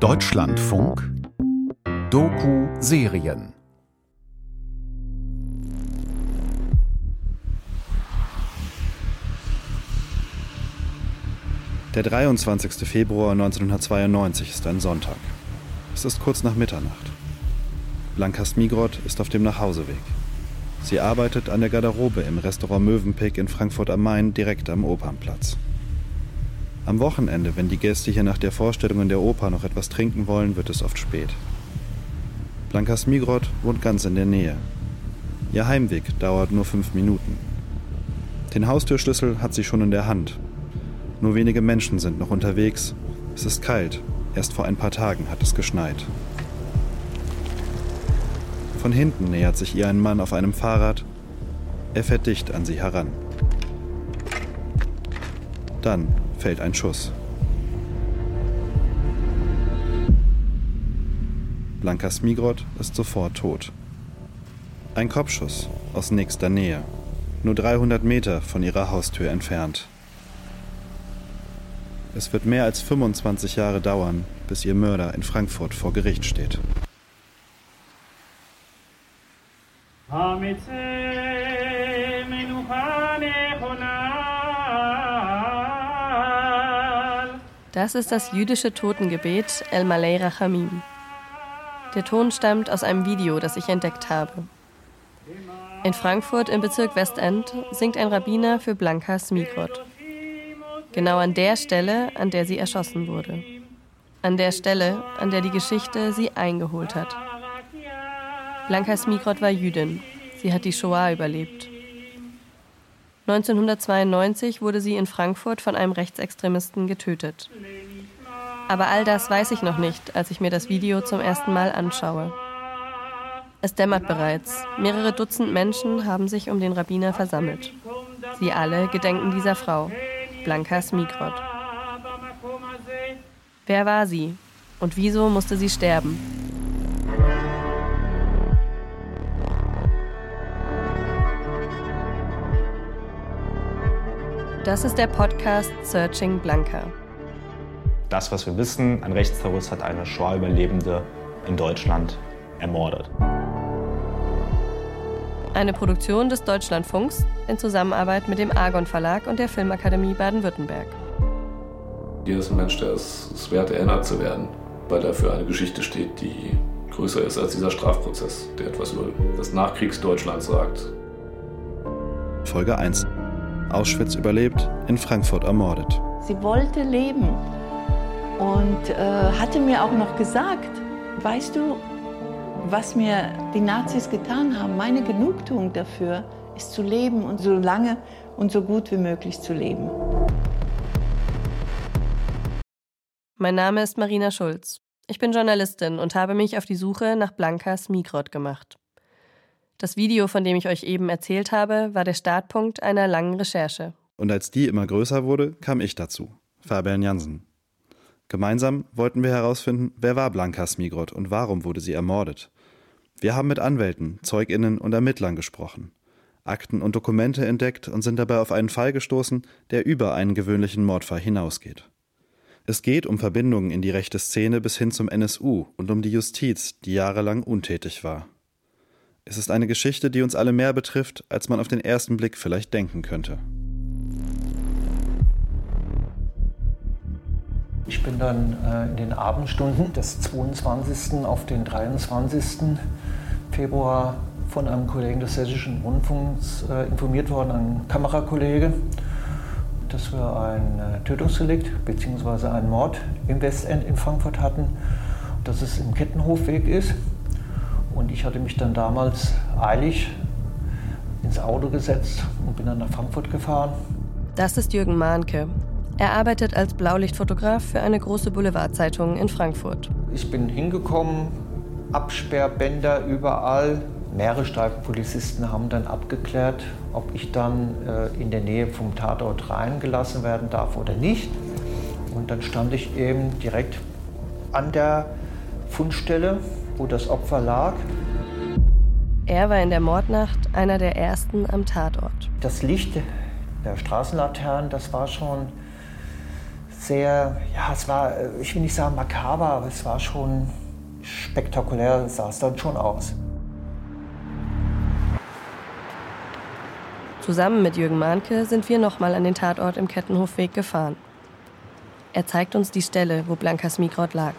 Deutschlandfunk Doku-Serien Der 23. Februar 1992 ist ein Sonntag. Es ist kurz nach Mitternacht. Blanka Smigrod ist auf dem Nachhauseweg. Sie arbeitet an der Garderobe im Restaurant Mövenpick in Frankfurt am Main direkt am Opernplatz. Am Wochenende, wenn die Gäste hier nach der Vorstellung in der Oper noch etwas trinken wollen, wird es oft spät. Blanka Smigrod wohnt ganz in der Nähe. Ihr Heimweg dauert nur fünf Minuten. Den Haustürschlüssel hat sie schon in der Hand. Nur wenige Menschen sind noch unterwegs. Es ist kalt. Erst vor ein paar Tagen hat es geschneit. Von hinten nähert sich ihr ein Mann auf einem Fahrrad. Er fährt dicht an sie heran. Dann fällt ein Schuss. Blanka Smigrod ist sofort tot. Ein Kopfschuss aus nächster Nähe, nur 300 Meter von ihrer Haustür entfernt. Es wird mehr als 25 Jahre dauern, bis ihr Mörder in Frankfurt vor Gericht steht. Das ist das jüdische Totengebet El Malay Rachamim. Der Ton stammt aus einem Video, das ich entdeckt habe. In Frankfurt im Bezirk Westend singt ein Rabbiner für Blanka Smigrod. Genau an der Stelle, an der sie erschossen wurde. An der Stelle, an der die Geschichte sie eingeholt hat. Blanka Smigrod war Jüdin. Sie hat die Shoah überlebt. 1992 wurde sie in Frankfurt von einem Rechtsextremisten getötet. Aber all das weiß ich noch nicht, als ich mir das Video zum ersten Mal anschaue. Es dämmert bereits. Mehrere Dutzend Menschen haben sich um den Rabbiner versammelt. Sie alle gedenken dieser Frau, Blanka Smigrod. Wer war sie und wieso musste sie sterben? Das ist der Podcast Searching Blanca. Das, was wir wissen, ein Rechtsterrorist hat eine Shoah-Überlebende in Deutschland ermordet. Eine Produktion des Deutschlandfunks in Zusammenarbeit mit dem Argon Verlag und der Filmakademie Baden-Württemberg. Hier ist ein Mensch, der es, es wert, erinnert zu werden, weil er für eine Geschichte steht, die größer ist als dieser Strafprozess, der etwas über das Nachkriegsdeutschland sagt. Folge 1 Auschwitz überlebt, in Frankfurt ermordet. Sie wollte leben und äh, hatte mir auch noch gesagt, weißt du, was mir die Nazis getan haben, meine Genugtuung dafür ist zu leben und so lange und so gut wie möglich zu leben. Mein Name ist Marina Schulz. Ich bin Journalistin und habe mich auf die Suche nach Blanka Smigrod gemacht. Das Video, von dem ich euch eben erzählt habe, war der Startpunkt einer langen Recherche. Und als die immer größer wurde, kam ich dazu, Fabian Jansen. Gemeinsam wollten wir herausfinden, wer war Blanka Smigrod und warum wurde sie ermordet. Wir haben mit Anwälten, Zeuginnen und Ermittlern gesprochen, Akten und Dokumente entdeckt und sind dabei auf einen Fall gestoßen, der über einen gewöhnlichen Mordfall hinausgeht. Es geht um Verbindungen in die rechte Szene bis hin zum NSU und um die Justiz, die jahrelang untätig war. Es ist eine Geschichte, die uns alle mehr betrifft, als man auf den ersten Blick vielleicht denken könnte. Ich bin dann äh, in den Abendstunden des 22. auf den 23. Februar von einem Kollegen des Hessischen Rundfunks äh, informiert worden, ein Kamerakollege, dass wir ein äh, Tötungsdelikt bzw. einen Mord im Westend in Frankfurt hatten, dass es im Kettenhofweg ist und ich hatte mich dann damals eilig ins Auto gesetzt und bin dann nach Frankfurt gefahren. Das ist Jürgen Mahnke. Er arbeitet als Blaulichtfotograf für eine große Boulevardzeitung in Frankfurt. Ich bin hingekommen, Absperrbänder überall. Mehrere Streifenpolizisten haben dann abgeklärt, ob ich dann äh, in der Nähe vom Tatort reingelassen werden darf oder nicht. Und dann stand ich eben direkt an der Fundstelle wo das Opfer lag. Er war in der Mordnacht einer der ersten am Tatort. Das Licht der Straßenlaternen, das war schon sehr, ja, es war, ich will nicht sagen makaber, aber es war schon spektakulär, sah es dann schon aus. Zusammen mit Jürgen Mahnke sind wir nochmal an den Tatort im Kettenhofweg gefahren. Er zeigt uns die Stelle, wo Blankas Migrot lag.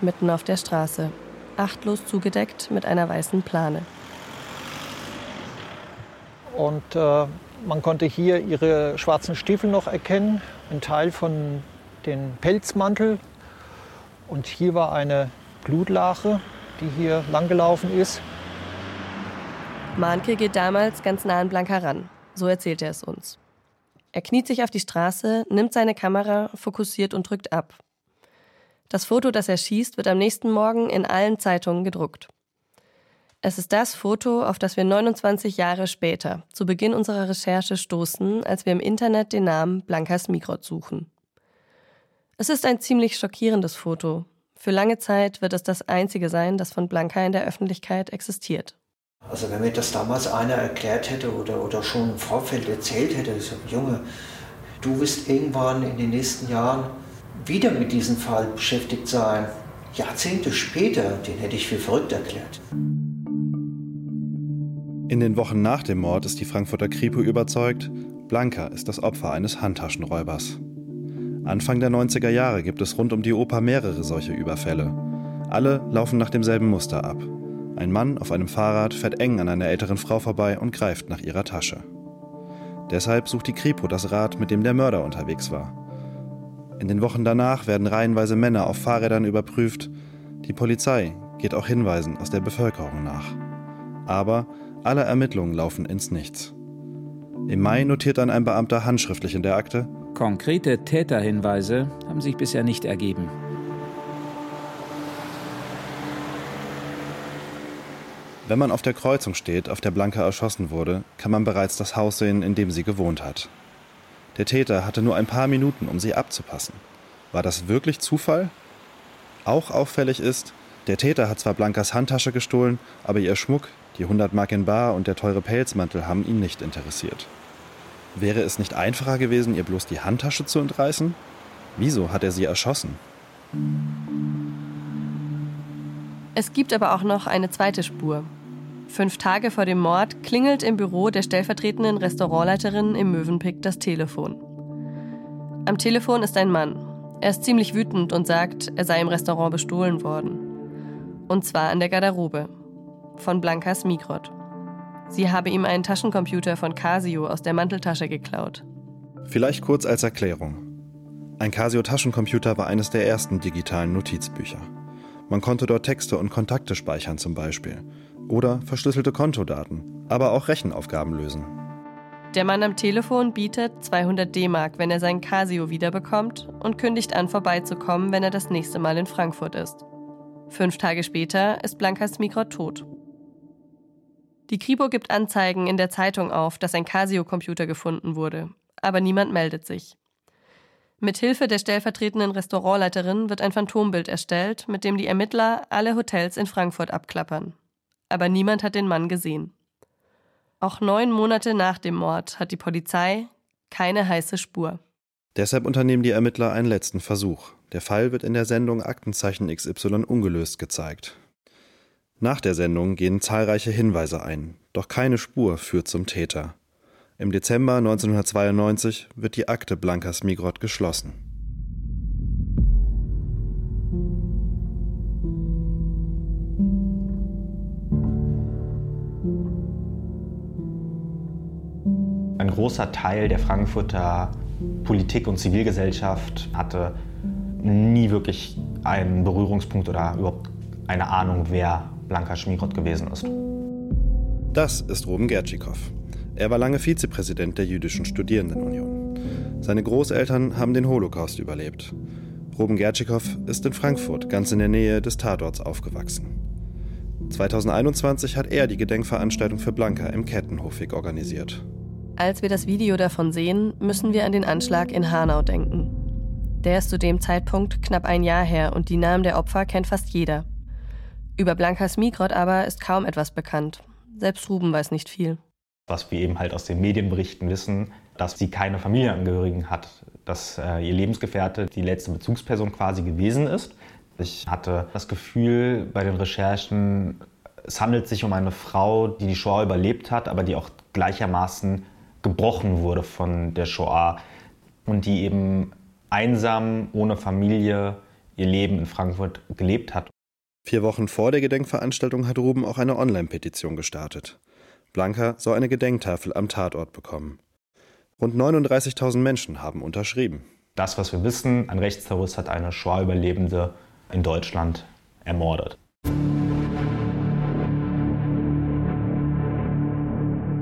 Mitten auf der Straße, achtlos zugedeckt mit einer weißen Plane. Und äh, man konnte hier ihre schwarzen Stiefel noch erkennen, ein Teil von dem Pelzmantel. Und hier war eine Blutlache, die hier langgelaufen ist. Mahnke geht damals ganz nah an Blanka ran. So erzählt er es uns. Er kniet sich auf die Straße, nimmt seine Kamera, fokussiert und drückt ab. Das Foto, das er schießt, wird am nächsten Morgen in allen Zeitungen gedruckt. Es ist das Foto, auf das wir 29 Jahre später, zu Beginn unserer Recherche, stoßen, als wir im Internet den Namen Blankas Migrot suchen. Es ist ein ziemlich schockierendes Foto. Für lange Zeit wird es das einzige sein, das von Blanka in der Öffentlichkeit existiert. Also wenn mir das damals einer erklärt hätte oder, oder schon im Vorfeld erzählt hätte, so, Junge, du wirst irgendwann in den nächsten Jahren wieder mit diesem Fall beschäftigt sein, Jahrzehnte später, den hätte ich für verrückt erklärt. In den Wochen nach dem Mord ist die Frankfurter Kripo überzeugt, Blanka ist das Opfer eines Handtaschenräubers. Anfang der 90er Jahre gibt es rund um die Oper mehrere solche Überfälle. Alle laufen nach demselben Muster ab. Ein Mann auf einem Fahrrad fährt eng an einer älteren Frau vorbei und greift nach ihrer Tasche. Deshalb sucht die Kripo das Rad, mit dem der Mörder unterwegs war. In den Wochen danach werden reihenweise Männer auf Fahrrädern überprüft. Die Polizei geht auch Hinweisen aus der Bevölkerung nach. Aber alle Ermittlungen laufen ins Nichts. Im Mai notiert dann ein Beamter handschriftlich in der Akte, Konkrete Täterhinweise haben sich bisher nicht ergeben. Wenn man auf der Kreuzung steht, auf der Blanca erschossen wurde, kann man bereits das Haus sehen, in dem sie gewohnt hat. Der Täter hatte nur ein paar Minuten, um sie abzupassen. War das wirklich Zufall? Auch auffällig ist, der Täter hat zwar Blankas Handtasche gestohlen, aber ihr Schmuck, die 100 Mark in Bar und der teure Pelzmantel haben ihn nicht interessiert. Wäre es nicht einfacher gewesen, ihr bloß die Handtasche zu entreißen? Wieso hat er sie erschossen? Es gibt aber auch noch eine zweite Spur. Fünf Tage vor dem Mord klingelt im Büro der stellvertretenden Restaurantleiterin im Mövenpick das Telefon. Am Telefon ist ein Mann. Er ist ziemlich wütend und sagt, er sei im Restaurant bestohlen worden. Und zwar an der Garderobe von Blankas Migrot. Sie habe ihm einen Taschencomputer von Casio aus der Manteltasche geklaut. Vielleicht kurz als Erklärung. Ein Casio-Taschencomputer war eines der ersten digitalen Notizbücher. Man konnte dort Texte und Kontakte speichern zum Beispiel. Oder verschlüsselte Kontodaten, aber auch Rechenaufgaben lösen. Der Mann am Telefon bietet 200 D-Mark, wenn er sein Casio wiederbekommt und kündigt an, vorbeizukommen, wenn er das nächste Mal in Frankfurt ist. Fünf Tage später ist Blankas Migrot tot. Die Kripo gibt Anzeigen in der Zeitung auf, dass ein Casio-Computer gefunden wurde, aber niemand meldet sich. Mit Hilfe der stellvertretenden Restaurantleiterin wird ein Phantombild erstellt, mit dem die Ermittler alle Hotels in Frankfurt abklappern. Aber niemand hat den Mann gesehen. Auch neun Monate nach dem Mord hat die Polizei keine heiße Spur. Deshalb unternehmen die Ermittler einen letzten Versuch. Der Fall wird in der Sendung Aktenzeichen XY ungelöst gezeigt. Nach der Sendung gehen zahlreiche Hinweise ein, doch keine Spur führt zum Täter. Im Dezember 1992 wird die Akte Blankas Migrot geschlossen. Großer Teil der Frankfurter Politik und Zivilgesellschaft hatte nie wirklich einen Berührungspunkt oder überhaupt eine Ahnung, wer Blanka Schmigrot gewesen ist. Das ist Ruben Gertschikow. Er war lange Vizepräsident der Jüdischen Studierendenunion. Seine Großeltern haben den Holocaust überlebt. Ruben Gertschikow ist in Frankfurt, ganz in der Nähe des Tatorts, aufgewachsen. 2021 hat er die Gedenkveranstaltung für Blanka im Kettenhofweg organisiert. Als wir das Video davon sehen, müssen wir an den Anschlag in Hanau denken. Der ist zu dem Zeitpunkt knapp ein Jahr her und die Namen der Opfer kennt fast jeder. Über Blankas Migrot aber ist kaum etwas bekannt. Selbst Ruben weiß nicht viel. Was wir eben halt aus den Medienberichten wissen, dass sie keine Familienangehörigen hat, dass äh, ihr Lebensgefährte die letzte Bezugsperson quasi gewesen ist. Ich hatte das Gefühl bei den Recherchen, es handelt sich um eine Frau, die die Shoah überlebt hat, aber die auch gleichermaßen gebrochen wurde von der Shoah und die eben einsam, ohne Familie, ihr Leben in Frankfurt gelebt hat. Vier Wochen vor der Gedenkveranstaltung hat Ruben auch eine Online-Petition gestartet. Blanca soll eine Gedenktafel am Tatort bekommen. Rund 39.000 Menschen haben unterschrieben. Das, was wir wissen, ein Rechtsterrorist hat eine Shoah-Überlebende in Deutschland ermordet.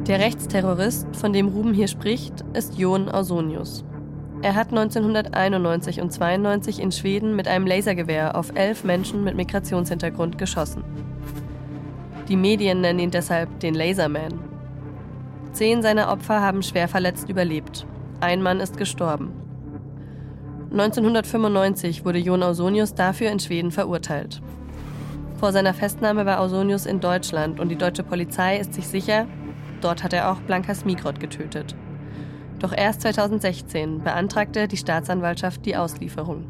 Der Rechtsterrorist, von dem Ruben hier spricht, ist Jon Ausonius. Er hat 1991 und 92 in Schweden mit einem Lasergewehr auf elf Menschen mit Migrationshintergrund geschossen. Die Medien nennen ihn deshalb den Laserman. Zehn seiner Opfer haben schwer verletzt überlebt. Ein Mann ist gestorben. 1995 wurde Jon Ausonius dafür in Schweden verurteilt. Vor seiner Festnahme war Ausonius in Deutschland und die deutsche Polizei ist sich sicher, dort hat er auch Blanka Smigrod getötet. Doch erst 2016 beantragte die Staatsanwaltschaft die Auslieferung.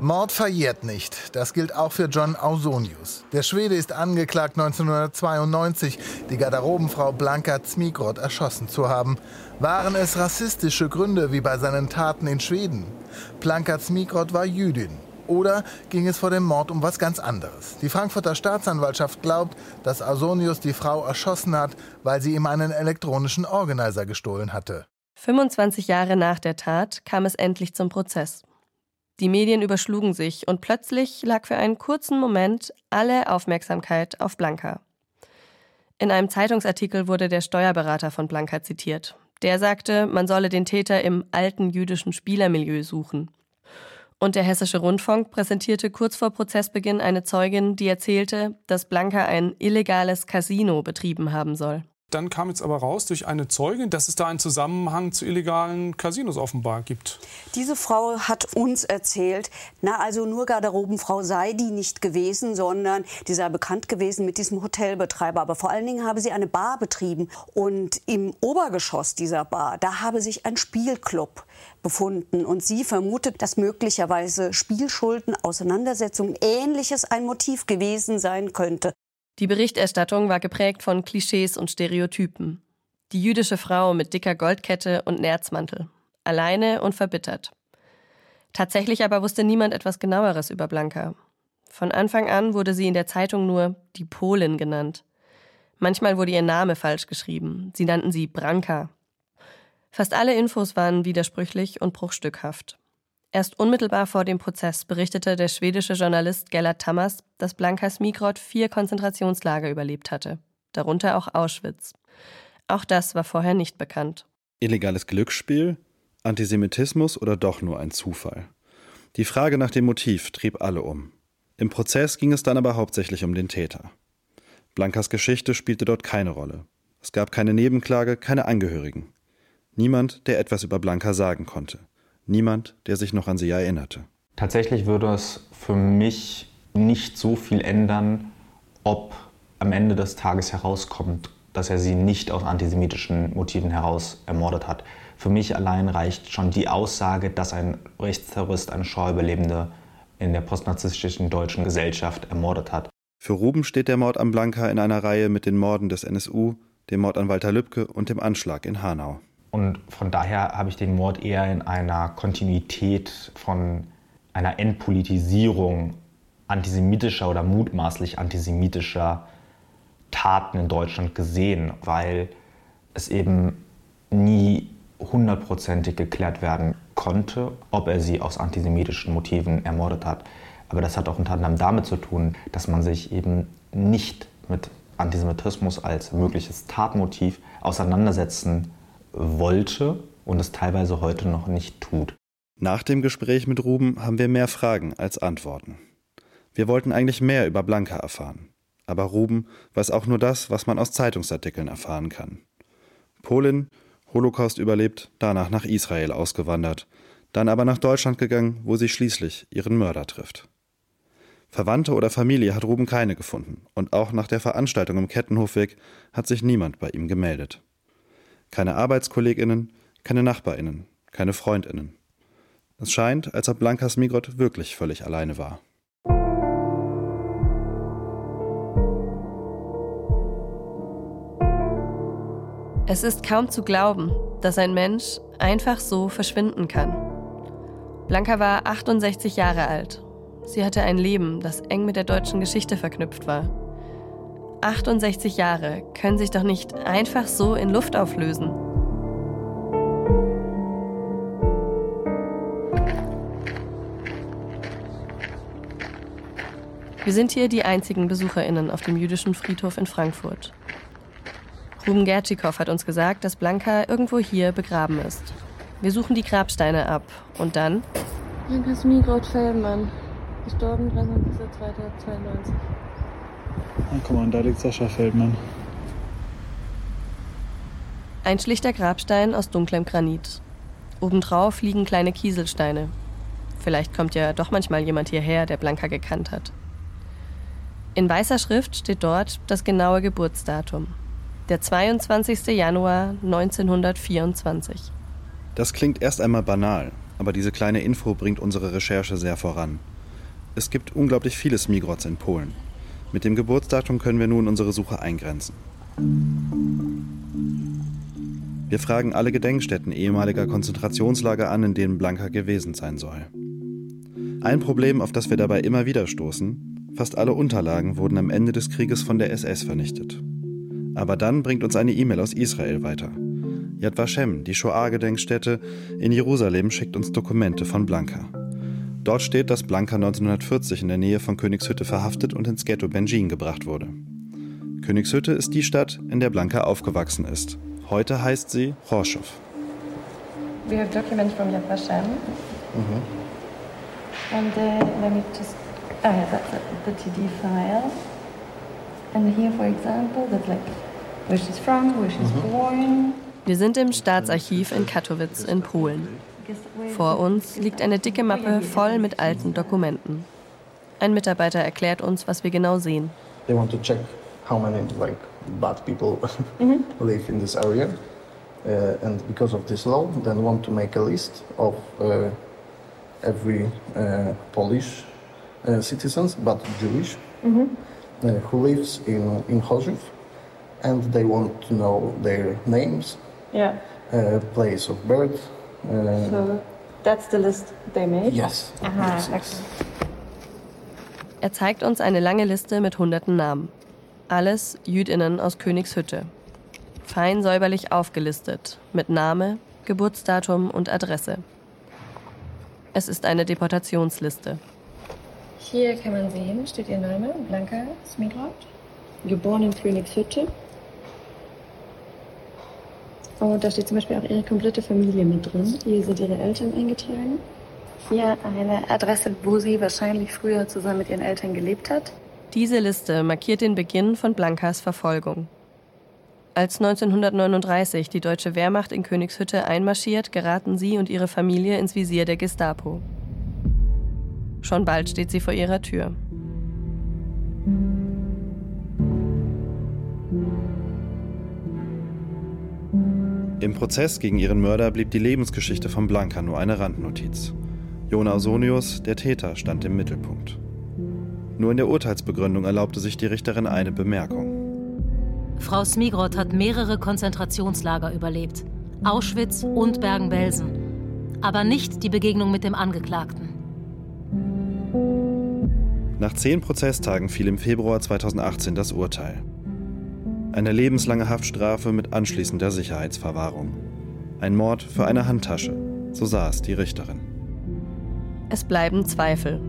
Mord verjährt nicht. Das gilt auch für John Ausonius. Der Schwede ist angeklagt, 1992 die Garderobenfrau Blanka Zmigrod erschossen zu haben. Waren es rassistische Gründe wie bei seinen Taten in Schweden? Blanka Zmigrod war Jüdin. Oder ging es vor dem Mord um was ganz anderes? Die Frankfurter Staatsanwaltschaft glaubt, dass Ausonius die Frau erschossen hat, weil sie ihm einen elektronischen Organizer gestohlen hatte. 25 Jahre nach der Tat kam es endlich zum Prozess. Die Medien überschlugen sich und plötzlich lag für einen kurzen Moment alle Aufmerksamkeit auf Blanca. In einem Zeitungsartikel wurde der Steuerberater von Blanca zitiert. Der sagte, man solle den Täter im alten jüdischen Spielermilieu suchen. Und der Hessische Rundfunk präsentierte kurz vor Prozessbeginn eine Zeugin, die erzählte, dass Blanca ein illegales Casino betrieben haben soll. Dann kam jetzt aber raus durch eine Zeugin, dass es da einen Zusammenhang zu illegalen Casinos offenbar gibt. Diese Frau hat uns erzählt, na also nur Garderobenfrau sei die nicht gewesen, sondern die sei bekannt gewesen mit diesem Hotelbetreiber. Aber vor allen Dingen habe sie eine Bar betrieben und im Obergeschoss dieser Bar, da habe sich ein Spielclub befunden. Und sie vermutet, dass möglicherweise Spielschulden, Auseinandersetzungen, ähnliches ein Motiv gewesen sein könnte. Die Berichterstattung war geprägt von Klischees und Stereotypen. Die jüdische Frau mit dicker Goldkette und Nerzmantel. Alleine und verbittert. Tatsächlich aber wusste niemand etwas genaueres über Blanka. Von Anfang an wurde sie in der Zeitung nur die Polin genannt. Manchmal wurde ihr Name falsch geschrieben. Sie nannten sie Branka. Fast alle Infos waren widersprüchlich und bruchstückhaft. Erst unmittelbar vor dem Prozess berichtete der schwedische Journalist Gellert Tamas, dass Blanka Smigrod vier Konzentrationslager überlebt hatte, darunter auch Auschwitz. Auch das war vorher nicht bekannt. Illegales Glücksspiel? Antisemitismus oder doch nur ein Zufall? Die Frage nach dem Motiv trieb alle um. Im Prozess ging es dann aber hauptsächlich um den Täter. Blankas Geschichte spielte dort keine Rolle. Es gab keine Nebenklage, keine Angehörigen. Niemand, der etwas über Blanka sagen konnte. Niemand, der sich noch an sie erinnerte. Tatsächlich würde es für mich nicht so viel ändern, ob am Ende des Tages herauskommt, dass er sie nicht aus antisemitischen Motiven heraus ermordet hat. Für mich allein reicht schon die Aussage, dass ein Rechtsterrorist eine Schauüberlebende in der postnarzisstischen deutschen Gesellschaft ermordet hat. Für Ruben steht der Mord an Blanka in einer Reihe mit den Morden des NSU, dem Mord an Walter Lübcke und dem Anschlag in Hanau. Und von daher habe ich den Mord eher in einer Kontinuität von einer Entpolitisierung antisemitischer oder mutmaßlich antisemitischer Taten in Deutschland gesehen, weil es eben nie hundertprozentig geklärt werden konnte, ob er sie aus antisemitischen Motiven ermordet hat. Aber das hat auch unter anderem damit zu tun, dass man sich eben nicht mit Antisemitismus als mögliches Tatmotiv auseinandersetzen wollte und es teilweise heute noch nicht tut. Nach dem Gespräch mit Ruben haben wir mehr Fragen als Antworten. Wir wollten eigentlich mehr über Blanca erfahren. Aber Ruben weiß auch nur das, was man aus Zeitungsartikeln erfahren kann. Polin, Holocaust überlebt, danach nach Israel ausgewandert, dann aber nach Deutschland gegangen, wo sie schließlich ihren Mörder trifft. Verwandte oder Familie hat Ruben keine gefunden, und auch nach der Veranstaltung im Kettenhofweg hat sich niemand bei ihm gemeldet keine Arbeitskolleginnen, Keine Nachbarinnen, keine Freundinnen. Es scheint, als ob Blanka Smigrod wirklich völlig alleine war. Es ist kaum zu glauben, dass ein Mensch einfach so verschwinden kann. Blanka war 68 Jahre alt. Sie hatte ein Leben, das eng mit der deutschen Geschichte verknüpft war. 68 Jahre können sich doch nicht einfach so in Luft auflösen. Wir sind hier die einzigen BesucherInnen auf dem jüdischen Friedhof in Frankfurt. Ruben Gertschikow hat uns gesagt, dass Blanka irgendwo hier begraben ist. Wir suchen die Grabsteine ab und dann. Blanka Smigrod Fellmann, gestorben 23.02.92. Ah, guck mal, da liegt Sascha Feldmann. Ein schlichter Grabstein aus dunklem Granit. Obendrauf liegen kleine Kieselsteine. Vielleicht kommt ja doch manchmal jemand hierher, der Blanka gekannt hat. In weißer Schrift steht dort das genaue Geburtsdatum. Der 22. Januar 1924. Das klingt erst einmal banal, aber diese kleine Info bringt unsere Recherche sehr voran. Es gibt unglaublich viele Smigrots in Polen. Mit dem Geburtsdatum können wir nun unsere Suche eingrenzen. Wir fragen alle Gedenkstätten ehemaliger Konzentrationslager an, in denen Blanka gewesen sein soll. Ein Problem, auf das wir dabei immer wieder stoßen, Fast alle Unterlagen wurden am Ende des Krieges von der SS vernichtet. Aber dann bringt uns eine E-Mail aus Israel weiter. Yad Vashem, die Shoah-Gedenkstätte in Jerusalem, schickt uns Dokumente von Blanka. Dort steht, dass Blanka 1940 in der Nähe von Königshütte verhaftet und ins Ghetto Benjin gebracht wurde. Königshütte ist die Stadt, in der Blanka aufgewachsen ist. Heute heißt sie Chorschow. We have documents from Yad Vashem. Mhm. And uh, let me just Ah, yeah, that's it, the TD file. And here, for example, that's like where she's from, where she's mhm. born. Wir sind im Staatsarchiv in Katowice in Polen. Vor uns liegt eine dicke Mappe voll mit alten Dokumenten. Ein Mitarbeiter erklärt uns, was wir genau sehen. They want to check how many like bad people mhm. live in this area, uh, and because of this law, then want to make a list of uh, every uh, Polish uh, citizens, but Jewish, mm-hmm. uh, who lives in in Chorzów, and they want to know their names, yeah, uh, place of birth. Uh, so that's the list they made. Yes. Aha, yes, yes. Er zeigt uns eine lange Liste mit hunderten Namen. Alles Jüdinnen aus Königshütte. Fein säuberlich aufgelistet, mit Name, Geburtsdatum und Adresse. Es ist eine Deportationsliste. Hier kann man sehen, steht ihr Name, Blanka Smigrod, geboren in Königshütte. Und da steht zum Beispiel auch ihre komplette Familie mit drin. Hier sind ihre Eltern eingetragen. Hier eine Adresse, wo sie wahrscheinlich früher zusammen mit ihren Eltern gelebt hat. Diese Liste markiert den Beginn von Blankas Verfolgung. Als 1939 die deutsche Wehrmacht in Königshütte einmarschiert, geraten sie und ihre Familie ins Visier der Gestapo. Schon bald steht sie vor ihrer Tür. Im Prozess gegen ihren Mörder blieb die Lebensgeschichte von Blanca nur eine Randnotiz. Jona Ausonius, der Täter, stand im Mittelpunkt. Nur in der Urteilsbegründung erlaubte sich die Richterin eine Bemerkung. Frau Smigrod hat mehrere Konzentrationslager überlebt. Auschwitz und Bergen-Belsen. Aber nicht die Begegnung mit dem Angeklagten. Nach zehn Prozesstagen fiel im Februar 2018 das Urteil. Eine lebenslange Haftstrafe mit anschließender Sicherheitsverwahrung. Ein Mord für eine Handtasche, so sah es die Richterin. Es bleiben Zweifel.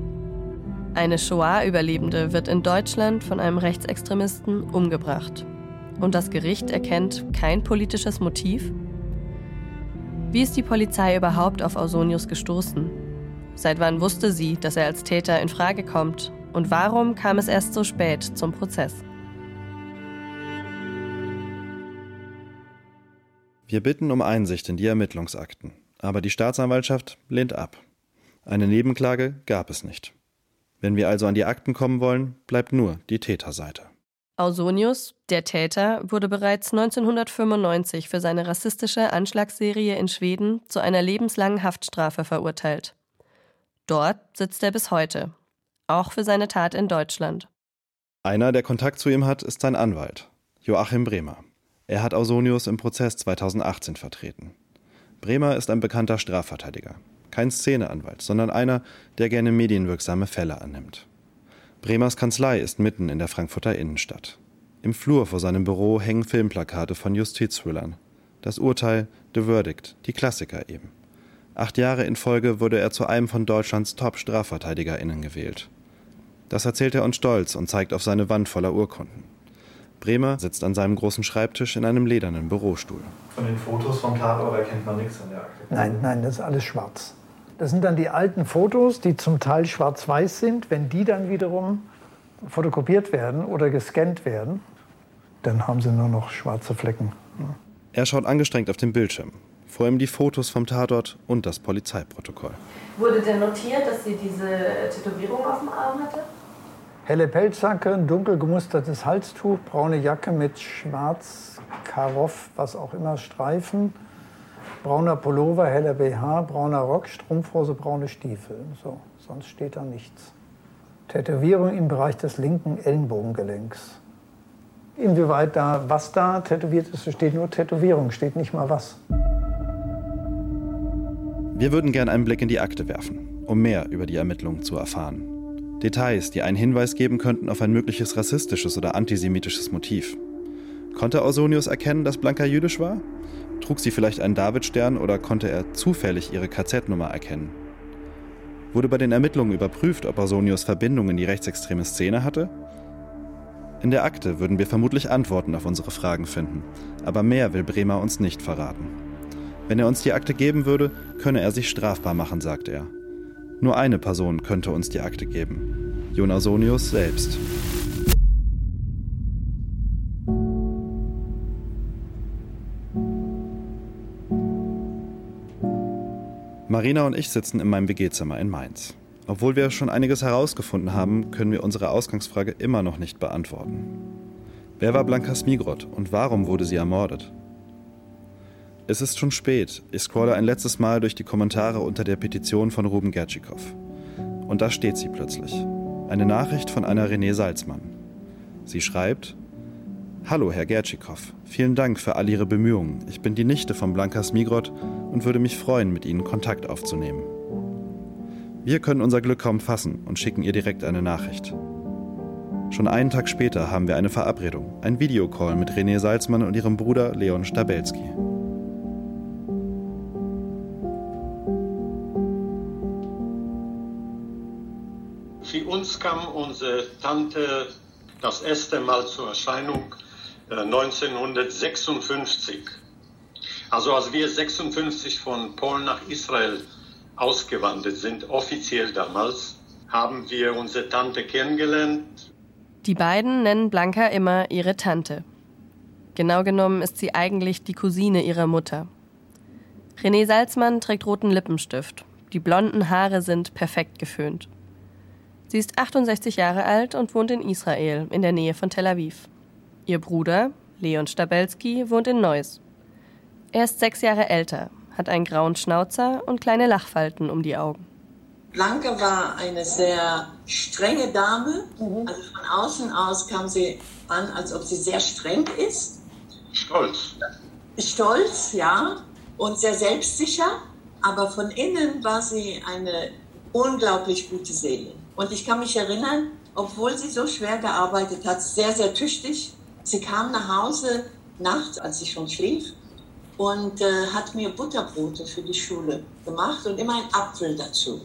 Eine Shoah-Überlebende wird in Deutschland von einem Rechtsextremisten umgebracht. Und das Gericht erkennt kein politisches Motiv? Wie ist die Polizei überhaupt auf Ausonius gestoßen? Seit wann wusste sie, dass er als Täter in Frage kommt? Und warum kam es erst so spät zum Prozess? Wir bitten um Einsicht in die Ermittlungsakten, aber die Staatsanwaltschaft lehnt ab. Eine Nebenklage gab es nicht. Wenn wir also an die Akten kommen wollen, bleibt nur die Täterseite. Ausonius, der Täter, wurde bereits 1995 für seine rassistische Anschlagsserie in Schweden zu einer lebenslangen Haftstrafe verurteilt. Dort sitzt er bis heute, auch für seine Tat in Deutschland. Einer, der Kontakt zu ihm hat, ist sein Anwalt, Joachim Bremer. Er hat Ausonius im Prozess 2018 vertreten. Bremer ist ein bekannter Strafverteidiger. Kein Szeneanwalt, sondern einer, der gerne medienwirksame Fälle annimmt. Bremers Kanzlei ist mitten in der Frankfurter Innenstadt. Im Flur vor seinem Büro hängen Filmplakate von Justizthrillern. Das Urteil, The Verdict, die Klassiker eben. Acht Jahre in Folge wurde er zu einem von Deutschlands Top-StrafverteidigerInnen gewählt. Das erzählt er uns stolz und zeigt auf seine Wand voller Urkunden. Bremer sitzt an seinem großen Schreibtisch in einem ledernen Bürostuhl. Von den Fotos vom Tatort erkennt man nichts an der Akte. Nein, nein, das ist alles schwarz. Das sind dann die alten Fotos, die zum Teil schwarz-weiß sind. Wenn die dann wiederum fotokopiert werden oder gescannt werden, dann haben sie nur noch schwarze Flecken. Er schaut angestrengt auf den Bildschirm. Vor ihm die Fotos vom Tatort und das Polizeiprotokoll. Wurde denn notiert, dass sie diese Tätowierung auf dem Arm hatte? Helle Pelzjacke, ein dunkel gemustertes Halstuch, braune Jacke mit schwarz Karoff, was auch immer, Streifen, brauner Pullover, heller BH, brauner Rock, Strumpfhose, braune Stiefel. So, sonst steht da nichts. Tätowierung im Bereich des linken Ellenbogengelenks. Inwieweit da was da tätowiert ist, steht nur Tätowierung, steht nicht mal was. Wir würden gern einen Blick in die Akte werfen, um mehr über die Ermittlungen zu erfahren. Details, die einen Hinweis geben könnten auf ein mögliches rassistisches oder antisemitisches Motiv. Konnte Ausonius erkennen, dass Blanca jüdisch war? Trug sie vielleicht einen Davidstern oder konnte er zufällig ihre KZ-Nummer erkennen? Wurde bei den Ermittlungen überprüft, ob Ausonius Verbindungen in die rechtsextreme Szene hatte? In der Akte würden wir vermutlich Antworten auf unsere Fragen finden, aber mehr will Bremer uns nicht verraten. Wenn er uns die Akte geben würde, könne er sich strafbar machen, sagt er. Nur eine Person könnte uns die Akte geben. Jon Ausonius selbst. Marina und ich sitzen in meinem WG-Zimmer in Mainz. Obwohl wir schon einiges herausgefunden haben, können wir unsere Ausgangsfrage immer noch nicht beantworten. Wer war Blanka Smigrod und warum wurde sie ermordet? Es ist schon spät. Ich scrolle ein letztes Mal durch die Kommentare unter der Petition von Ruben Gertschikow. Und da steht sie plötzlich. Eine Nachricht von einer Renée Salzmann. Sie schreibt: Hallo, Herr Gertschikow. Vielen Dank für all Ihre Bemühungen. Ich bin die Nichte von Blanka Smigrod und würde mich freuen, mit Ihnen Kontakt aufzunehmen. Wir können unser Glück kaum fassen und schicken ihr direkt eine Nachricht. Schon einen Tag später haben wir eine Verabredung, ein Videocall mit René Salzmann und ihrem Bruder Leon Stabelski. Für uns kam unsere Tante das erste Mal zur Erscheinung 1956. Also als wir 56 von Polen nach Israel ausgewandert sind, offiziell damals, haben wir unsere Tante kennengelernt. Die beiden nennen Blanca immer ihre Tante. Genau genommen ist sie eigentlich die Cousine ihrer Mutter. René Salzmann trägt roten Lippenstift. Die blonden Haare sind perfekt geföhnt. Sie ist 68 Jahre alt und wohnt in Israel, in der Nähe von Tel Aviv. Ihr Bruder, Leon Stabelski, wohnt in Neuss. Er ist sechs Jahre älter, hat einen grauen Schnauzer und kleine Lachfalten um die Augen. Blanca war eine sehr strenge Dame. Also von außen aus kam sie an, als ob sie sehr streng ist. Stolz. Stolz, ja. Und sehr selbstsicher. Aber von innen war sie eine unglaublich gute Seele. Und ich kann mich erinnern, obwohl sie so schwer gearbeitet hat, sehr, sehr tüchtig. Sie kam nach Hause nachts, als ich schon schlief, und äh, hat mir Butterbrote für die Schule gemacht und immer einen Apfel dazu.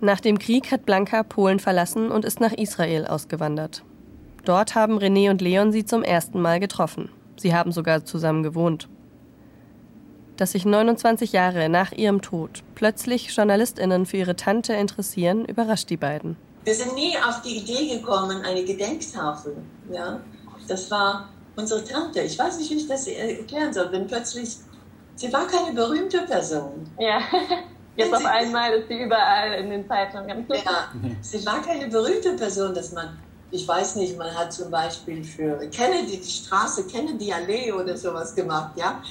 Nach dem Krieg hat Blanca Polen verlassen und ist nach Israel ausgewandert. Dort haben René und Leon sie zum ersten Mal getroffen. Sie haben sogar zusammen gewohnt. Dass sich 29 Jahre nach ihrem Tod plötzlich JournalistInnen für ihre Tante interessieren, überrascht die beiden. Wir sind nie auf die Idee gekommen, eine Gedenktafel. Ja? Das war unsere Tante. Ich weiß nicht, wie ich das erklären soll. Wenn plötzlich, sie war keine berühmte Person. Ja, jetzt auf einmal ist sie überall in den Zeitungen. Ja, sie war keine berühmte Person, dass man Ich weiß nicht, man hat zum Beispiel für Kennedy die Straße, Kennedy Allee oder sowas gemacht, ja.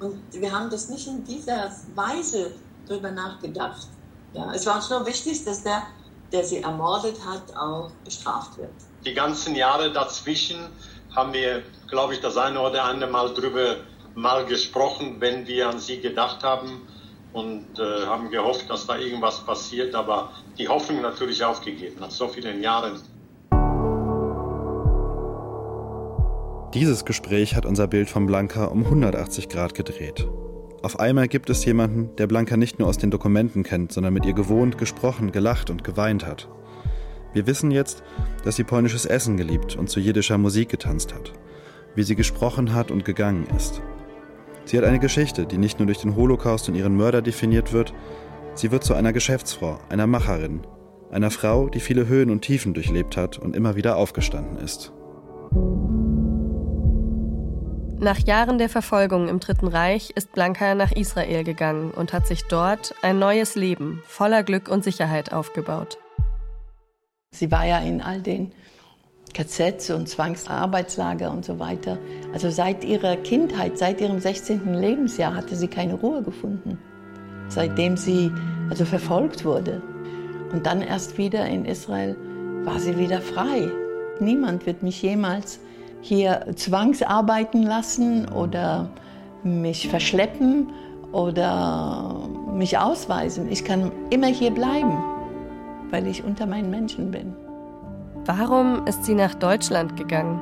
Und wir haben das nicht in dieser Weise darüber nachgedacht. Ja, es war uns nur wichtig, dass der, der sie ermordet hat, auch bestraft wird. Die ganzen Jahre dazwischen haben wir, glaube ich, das eine oder andere Mal drüber mal gesprochen, wenn wir an sie gedacht haben und äh, haben gehofft, dass da irgendwas passiert, aber die Hoffnung natürlich aufgegeben nach so vielen Jahren. Dieses Gespräch hat unser Bild von Blanca um 180 Grad gedreht. Auf einmal gibt es jemanden, der Blanca nicht nur aus den Dokumenten kennt, sondern mit ihr gewohnt, gesprochen, gelacht und geweint hat. Wir wissen jetzt, dass sie polnisches Essen geliebt und zu jiddischer Musik getanzt hat, wie sie gesprochen hat und gegangen ist. Sie hat eine Geschichte, die nicht nur durch den Holocaust und ihren Mörder definiert wird, sie wird zu einer Geschäftsfrau, einer Macherin, einer Frau, die viele Höhen und Tiefen durchlebt hat und immer wieder aufgestanden ist. Nach Jahren der Verfolgung im Dritten Reich ist Blanca nach Israel gegangen und hat sich dort ein neues Leben voller Glück und Sicherheit aufgebaut. Sie war ja in all den KZs und Zwangsarbeitslager und so weiter. Also seit ihrer Kindheit, seit ihrem 16. Lebensjahr hatte sie keine Ruhe gefunden. Seitdem sie also verfolgt wurde. Und dann erst wieder in Israel war sie wieder frei. Niemand wird mich jemals hier zwangsarbeiten lassen oder mich verschleppen oder mich ausweisen. Ich kann immer hier bleiben, weil ich unter meinen Menschen bin. Warum ist sie nach Deutschland gegangen?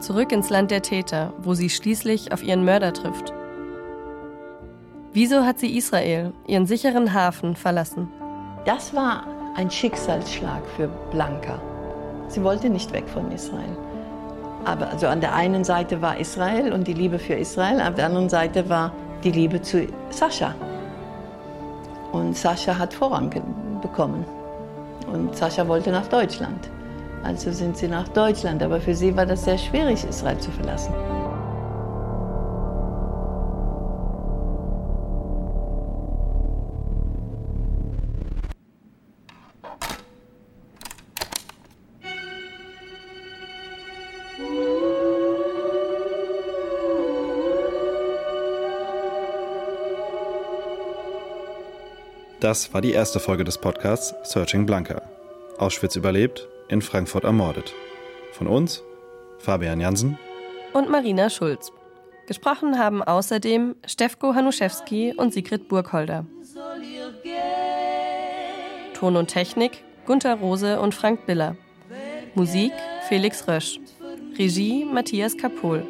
Zurück ins Land der Täter, wo sie schließlich auf ihren Mörder trifft. Wieso hat sie Israel, ihren sicheren Hafen, verlassen? Das war ein Schicksalsschlag für Blanca. Sie wollte nicht weg von Israel. Aber also an der einen Seite war Israel und die Liebe für Israel, auf der anderen Seite war die Liebe zu Sascha. Und Sascha hat Vorrang bekommen. Und Sascha wollte nach Deutschland. Also sind sie nach Deutschland. Aber für sie war das sehr schwierig, Israel zu verlassen. Das war die erste Folge des Podcasts Searching Blanca. Auschwitz überlebt, in Frankfurt ermordet. Von uns, Fabian Jansen und Marina Schulz. Gesprochen haben außerdem Stefko Hanuszewski und Sigrid Burgholder. Ton und Technik Gunther Rose und Frank Biller. Musik Felix Rösch. Regie Matthias Kapohl.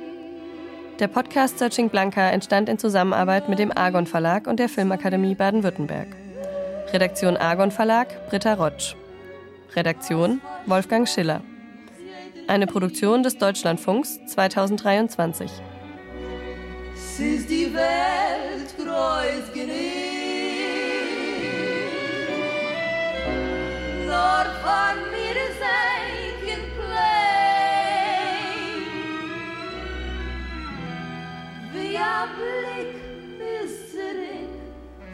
Der Podcast Searching Blanca entstand in Zusammenarbeit mit dem Argon Verlag und der Filmakademie Baden-Württemberg. Redaktion Argon Verlag Britta Rotsch. Redaktion Wolfgang Schiller. Eine Produktion des Deutschlandfunks 2023. Es ist die Welt groß genug, nur von mir sein Play. Wie ein Blick ist zurück,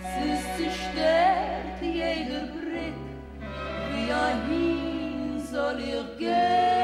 es ist zerstört dahin soll ihr gehen.